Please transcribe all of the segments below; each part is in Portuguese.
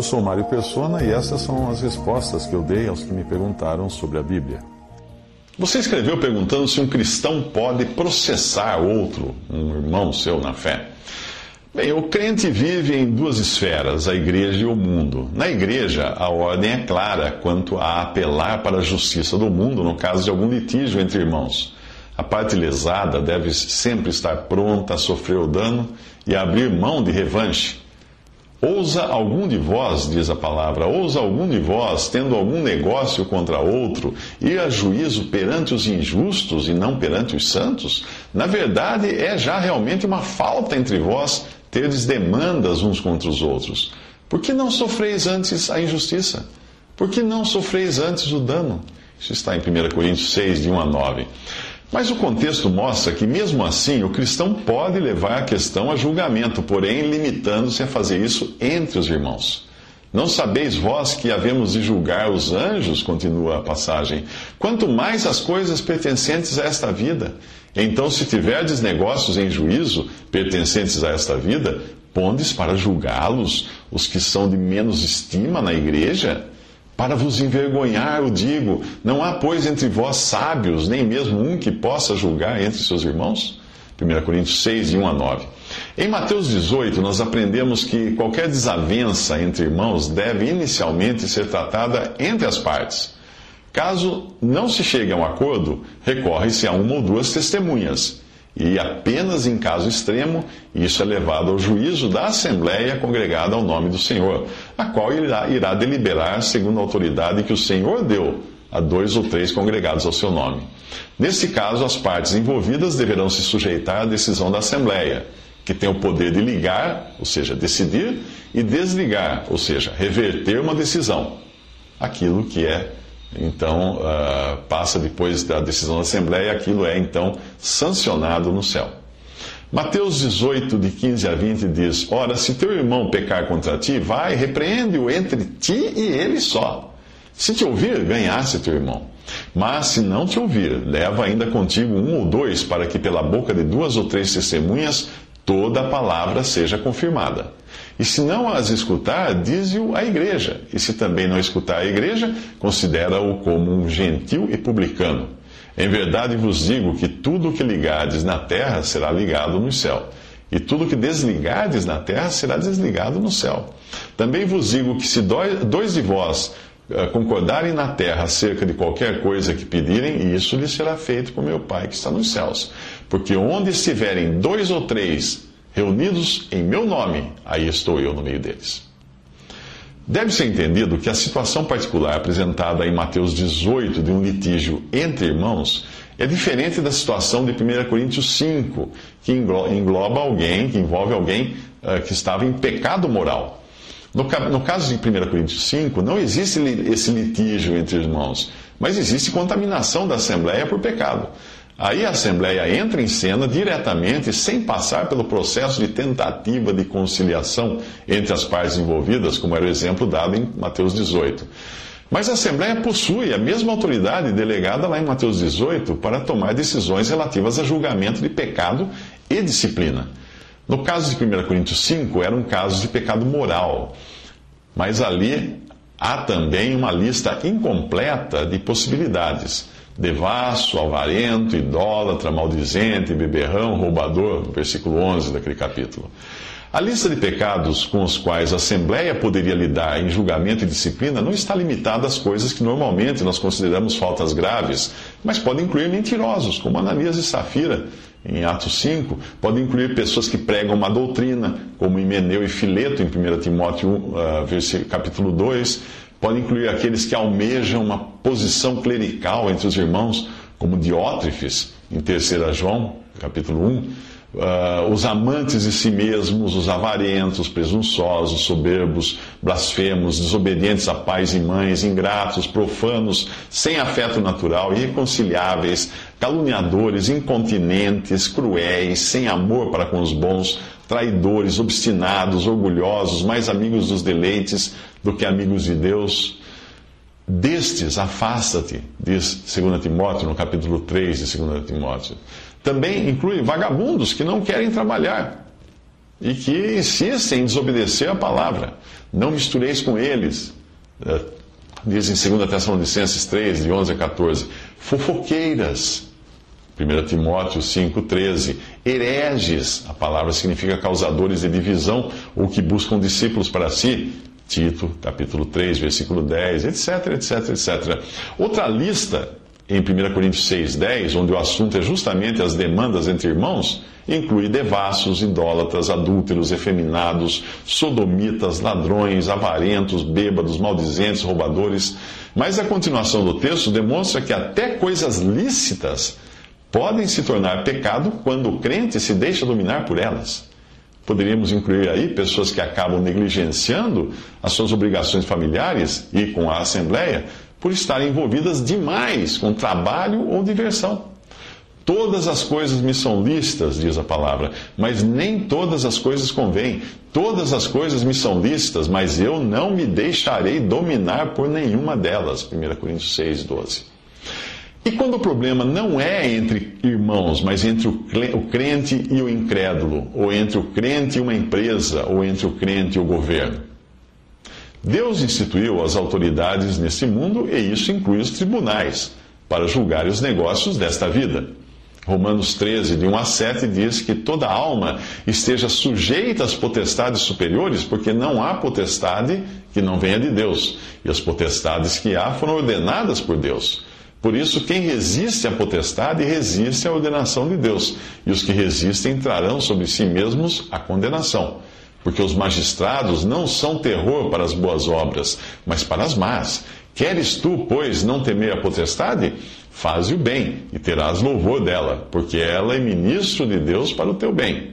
Eu sou Mário Persona e essas são as respostas que eu dei aos que me perguntaram sobre a Bíblia. Você escreveu perguntando se um cristão pode processar outro, um irmão seu na fé. Bem, o crente vive em duas esferas, a igreja e o mundo. Na igreja, a ordem é clara quanto a apelar para a justiça do mundo no caso de algum litígio entre irmãos. A parte lesada deve sempre estar pronta a sofrer o dano e a abrir mão de revanche. Ousa algum de vós, diz a palavra, ousa algum de vós, tendo algum negócio contra outro, ir a juízo perante os injustos e não perante os santos? Na verdade, é já realmente uma falta entre vós terdes demandas uns contra os outros. Por que não sofreis antes a injustiça? Por que não sofreis antes o dano? Isso está em 1 Coríntios 6, de 1 a 9. Mas o contexto mostra que, mesmo assim, o cristão pode levar a questão a julgamento, porém limitando-se a fazer isso entre os irmãos. Não sabeis vós que havemos de julgar os anjos? Continua a passagem. Quanto mais as coisas pertencentes a esta vida. Então, se tiverdes negócios em juízo pertencentes a esta vida, pondes para julgá-los os que são de menos estima na igreja? Para vos envergonhar, o digo: não há, pois, entre vós sábios, nem mesmo um que possa julgar entre seus irmãos? 1 Coríntios 6, de 1 a 9. Em Mateus 18, nós aprendemos que qualquer desavença entre irmãos deve inicialmente ser tratada entre as partes. Caso não se chegue a um acordo, recorre-se a uma ou duas testemunhas. E apenas em caso extremo, isso é levado ao juízo da Assembleia congregada ao nome do Senhor, a qual irá, irá deliberar segundo a autoridade que o Senhor deu a dois ou três congregados ao seu nome. Nesse caso, as partes envolvidas deverão se sujeitar à decisão da Assembleia, que tem o poder de ligar, ou seja, decidir, e desligar, ou seja, reverter uma decisão. Aquilo que é então uh, passa depois da decisão da Assembleia, aquilo é então sancionado no céu. Mateus 18, de 15 a 20 diz: Ora, se teu irmão pecar contra ti, vai, repreende-o entre ti e ele só. Se te ouvir, ganhasse teu irmão. Mas se não te ouvir, leva ainda contigo um ou dois, para que pela boca de duas ou três testemunhas toda a palavra seja confirmada. E se não as escutar, dize-o à igreja. E se também não escutar a igreja, considera-o como um gentil e publicano. Em verdade vos digo que tudo o que ligardes na terra será ligado no céu, e tudo o que desligardes na terra será desligado no céu. Também vos digo que se dois de vós eh, concordarem na terra acerca de qualquer coisa que pedirem, isso lhes será feito por meu Pai que está nos céus. Porque onde estiverem dois ou três reunidos em meu nome, aí estou eu no meio deles. Deve ser entendido que a situação particular apresentada em Mateus 18 de um litígio entre irmãos é diferente da situação de 1 Coríntios 5, que engloba alguém, que envolve alguém uh, que estava em pecado moral. No, no caso de 1 Coríntios 5, não existe esse litígio entre irmãos, mas existe contaminação da Assembleia por pecado. Aí a Assembleia entra em cena diretamente, sem passar pelo processo de tentativa de conciliação entre as partes envolvidas, como era o exemplo dado em Mateus 18. Mas a Assembleia possui a mesma autoridade delegada lá em Mateus 18 para tomar decisões relativas a julgamento de pecado e disciplina. No caso de 1 Coríntios 5, era um caso de pecado moral. Mas ali há também uma lista incompleta de possibilidades devasso, avarento, idólatra, maldizente, beberrão, roubador, versículo 11 daquele capítulo. A lista de pecados com os quais a Assembleia poderia lidar em julgamento e disciplina não está limitada às coisas que normalmente nós consideramos faltas graves, mas pode incluir mentirosos, como Ananias e Safira, em Atos 5, pode incluir pessoas que pregam uma doutrina, como Himeneu e Fileto, em 1 Timóteo uh, capítulo 2, Pode incluir aqueles que almejam uma posição clerical entre os irmãos, como Diótrefes, em 3 João, capítulo 1. uh, os amantes de si mesmos, os avarentos, presunçosos, soberbos, blasfemos, desobedientes a pais e mães, ingratos, profanos, sem afeto natural, irreconciliáveis, caluniadores, incontinentes, cruéis, sem amor para com os bons, traidores, obstinados, orgulhosos, mais amigos dos deleites do que amigos de Deus. Destes, afasta-te, diz 2 Timóteo, no capítulo 3 de 2 Timóteo. Também inclui vagabundos que não querem trabalhar e que insistem em desobedecer a palavra. Não mistureis com eles. Eh, diz em 2 Tessalonicenses 3, de 11 a 14. Fofoqueiras. 1 Timóteo 5,13. Hereges, a palavra significa causadores de divisão ou que buscam discípulos para si. Tito, capítulo 3, versículo 10, etc, etc, etc. Outra lista em 1 Coríntios 6,10, onde o assunto é justamente as demandas entre irmãos, inclui devassos, idólatras, adúlteros, efeminados, sodomitas, ladrões, avarentos, bêbados, maldizentes, roubadores. Mas a continuação do texto demonstra que até coisas lícitas podem se tornar pecado quando o crente se deixa dominar por elas. Poderíamos incluir aí pessoas que acabam negligenciando as suas obrigações familiares e com a Assembleia por estarem envolvidas demais com trabalho ou diversão. Todas as coisas me são listas, diz a palavra, mas nem todas as coisas convêm. Todas as coisas me são listas, mas eu não me deixarei dominar por nenhuma delas. 1 Coríntios 6, 12. E quando o problema não é entre irmãos, mas entre o crente e o incrédulo, ou entre o crente e uma empresa, ou entre o crente e o governo? Deus instituiu as autoridades nesse mundo e isso inclui os tribunais para julgar os negócios desta vida. Romanos 13, de 1 a 7, diz que toda alma esteja sujeita às potestades superiores, porque não há potestade que não venha de Deus, e as potestades que há foram ordenadas por Deus. Por isso, quem resiste à potestade resiste à ordenação de Deus, e os que resistem trarão sobre si mesmos a condenação. Porque os magistrados não são terror para as boas obras, mas para as más. Queres tu, pois, não temer a potestade? Faze o bem e terás louvor dela, porque ela é ministro de Deus para o teu bem.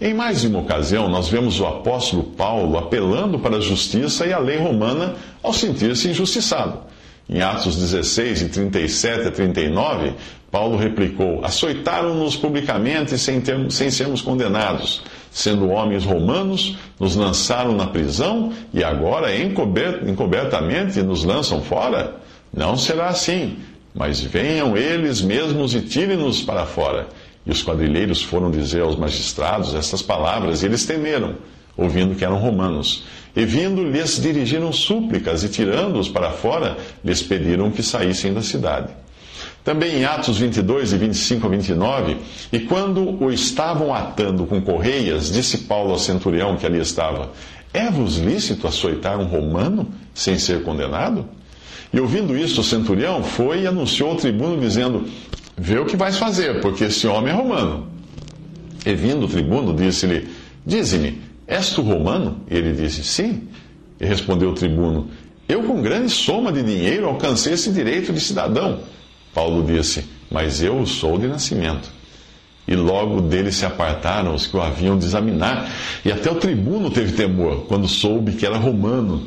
Em mais de uma ocasião, nós vemos o apóstolo Paulo apelando para a justiça e a lei romana ao sentir-se injustiçado. Em Atos 16, de 37 a 39, Paulo replicou: Açoitaram-nos publicamente sem, termos, sem sermos condenados. Sendo homens romanos, nos lançaram na prisão e agora encobertamente nos lançam fora? Não será assim, mas venham eles mesmos e tirem-nos para fora. E os quadrilheiros foram dizer aos magistrados estas palavras e eles temeram, ouvindo que eram romanos. E vindo, lhes dirigiram súplicas e tirando-os para fora, lhes pediram que saíssem da cidade. Também em Atos 22, de 25 a 29, e quando o estavam atando com correias, disse Paulo ao centurião que ali estava: É-vos lícito açoitar um romano sem ser condenado? E ouvindo isto, o centurião foi e anunciou ao tribuno, dizendo: Vê o que vais fazer, porque esse homem é romano. E vindo o tribuno, disse-lhe: Dize-me, és tu romano? E ele disse: Sim. E respondeu o tribuno: Eu, com grande soma de dinheiro, alcancei esse direito de cidadão. Paulo disse: Mas eu o sou de nascimento. E logo dele se apartaram os que o haviam de examinar. E até o tribuno teve temor, quando soube que era romano,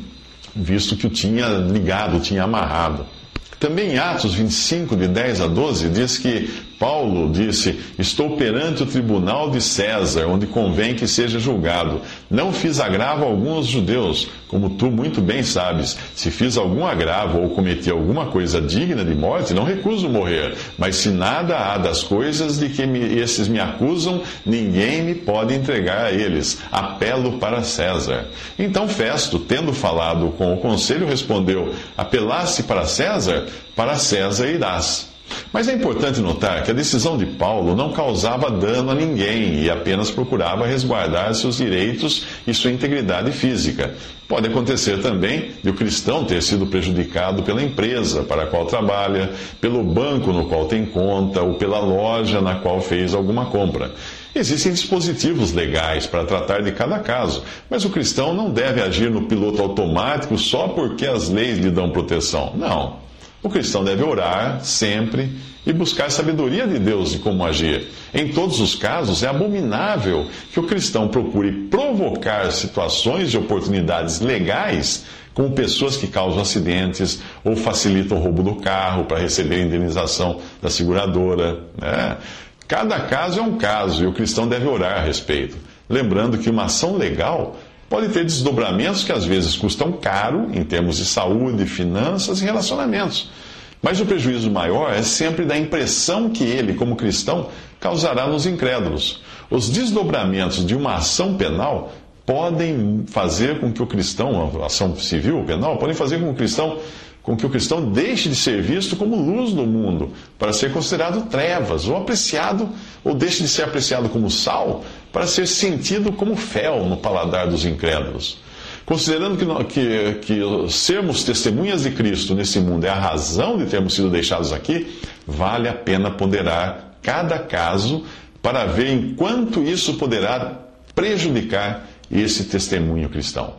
visto que o tinha ligado, o tinha amarrado. Também em Atos 25, de 10 a 12, diz que Paulo disse: Estou perante o tribunal de César, onde convém que seja julgado. Não fiz agravo algum aos judeus, como tu muito bem sabes. Se fiz algum agravo ou cometi alguma coisa digna de morte, não recuso morrer. Mas se nada há das coisas de que me, esses me acusam, ninguém me pode entregar a eles. Apelo para César. Então Festo, tendo falado com o conselho, respondeu: Apelaste para César? Para César irás. Mas é importante notar que a decisão de Paulo não causava dano a ninguém e apenas procurava resguardar seus direitos e sua integridade física. Pode acontecer também de o cristão ter sido prejudicado pela empresa para a qual trabalha, pelo banco no qual tem conta ou pela loja na qual fez alguma compra. Existem dispositivos legais para tratar de cada caso, mas o cristão não deve agir no piloto automático só porque as leis lhe dão proteção. Não. O cristão deve orar sempre e buscar sabedoria de Deus de como agir. Em todos os casos, é abominável que o cristão procure provocar situações e oportunidades legais, como pessoas que causam acidentes ou facilitam o roubo do carro para receber indenização da seguradora. Né? Cada caso é um caso e o cristão deve orar a respeito. Lembrando que uma ação legal pode ter desdobramentos que às vezes custam caro em termos de saúde, finanças e relacionamentos. Mas o prejuízo maior é sempre da impressão que ele, como cristão, causará nos incrédulos. Os desdobramentos de uma ação penal podem fazer com que o cristão, ação civil ou penal, podem fazer com que o cristão com que o cristão deixe de ser visto como luz no mundo, para ser considerado trevas, ou apreciado, ou deixe de ser apreciado como sal, para ser sentido como fel no paladar dos incrédulos. Considerando que, que, que sermos testemunhas de Cristo nesse mundo é a razão de termos sido deixados aqui, vale a pena ponderar cada caso para ver em quanto isso poderá prejudicar esse testemunho cristão.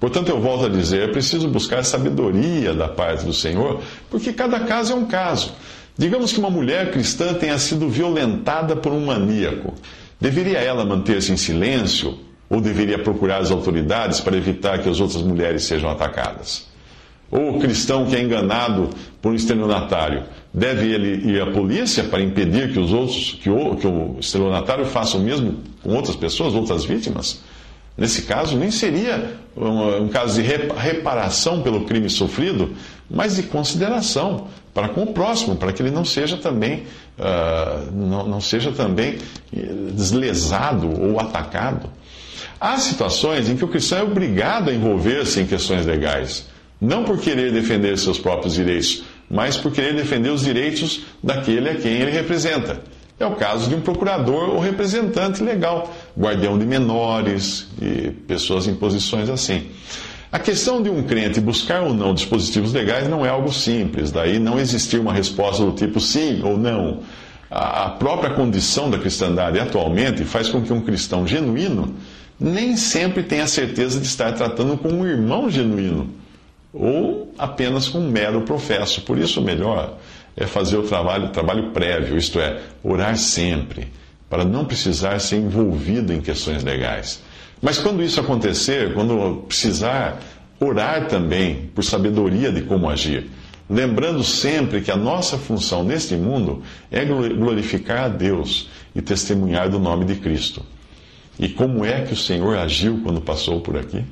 Portanto, eu volto a dizer: é preciso buscar sabedoria da parte do Senhor, porque cada caso é um caso. Digamos que uma mulher cristã tenha sido violentada por um maníaco. Deveria ela manter-se em silêncio ou deveria procurar as autoridades para evitar que as outras mulheres sejam atacadas? Ou o cristão que é enganado por um estelionatário, deve ele ir à polícia para impedir que os outros, que o, que o estelionatário faça o mesmo com outras pessoas, outras vítimas? Nesse caso, nem seria um, um, caso de reparação pelo crime sofrido, mas de consideração para com o próximo, para que ele não seja também, uh, não, não seja também eh, deslesado ou atacado. Há situações em que o cristão é obrigado a envolver-se em questões legais, não por querer defender seus próprios direitos, mas por querer defender os direitos daquele a quem ele representa. É o caso de um procurador ou representante legal, guardião de menores e pessoas em posições assim. A questão de um crente buscar ou não dispositivos legais não é algo simples, daí não existir uma resposta do tipo sim ou não. A própria condição da cristandade atualmente faz com que um cristão genuíno nem sempre tenha certeza de estar tratando com um irmão genuíno ou apenas com um mero professo. Por isso, melhor é fazer o trabalho, trabalho prévio, isto é, orar sempre, para não precisar ser envolvido em questões legais. Mas quando isso acontecer, quando precisar, orar também por sabedoria de como agir. Lembrando sempre que a nossa função neste mundo é glorificar a Deus e testemunhar do nome de Cristo. E como é que o Senhor agiu quando passou por aqui?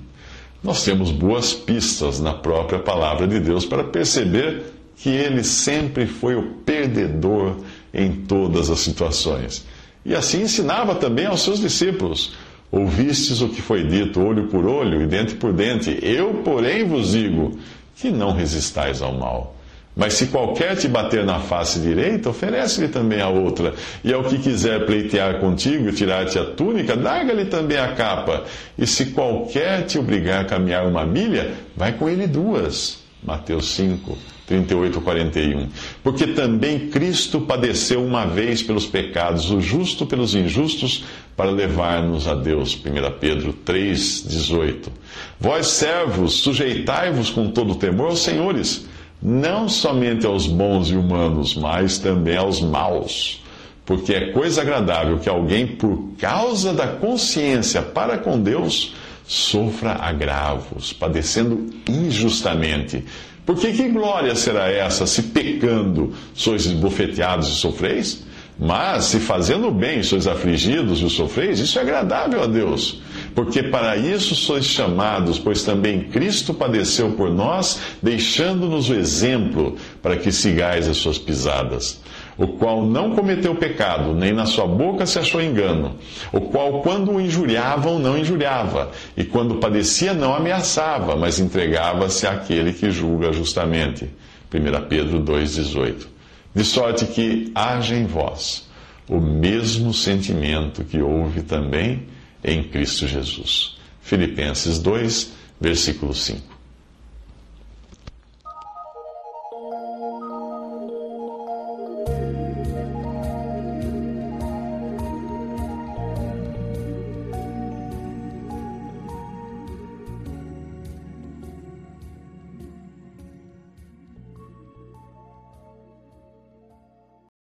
Nós temos boas pistas na própria palavra de Deus para perceber que ele sempre foi o perdedor em todas as situações. E assim ensinava também aos seus discípulos: Ouvistes o que foi dito, olho por olho e dente por dente. Eu, porém, vos digo que não resistais ao mal. Mas se qualquer te bater na face direita, oferece-lhe também a outra. E ao que quiser pleitear contigo e tirar-te a túnica, larga-lhe também a capa. E se qualquer te obrigar a caminhar uma milha, vai com ele duas. Mateus 5, 38 a 41. Porque também Cristo padeceu uma vez pelos pecados, o justo pelos injustos, para levar-nos a Deus. 1 Pedro 3, 18. Vós, servos, sujeitai-vos com todo temor aos senhores, não somente aos bons e humanos, mas também aos maus. Porque é coisa agradável que alguém, por causa da consciência para com Deus, sofra agravos, padecendo injustamente. Porque que glória será essa se pecando sois esbofeteados e sofreis? Mas se fazendo bem sois afligidos e sofreis, isso é agradável a Deus. Porque para isso sois chamados, pois também Cristo padeceu por nós, deixando-nos o exemplo para que sigais as suas pisadas o qual não cometeu pecado, nem na sua boca se achou engano, o qual, quando o injuriavam, não injuriava, e quando padecia, não ameaçava, mas entregava-se àquele que julga justamente. 1 Pedro 2,18. De sorte que haja em vós o mesmo sentimento que houve também em Cristo Jesus. Filipenses 2, versículo 5.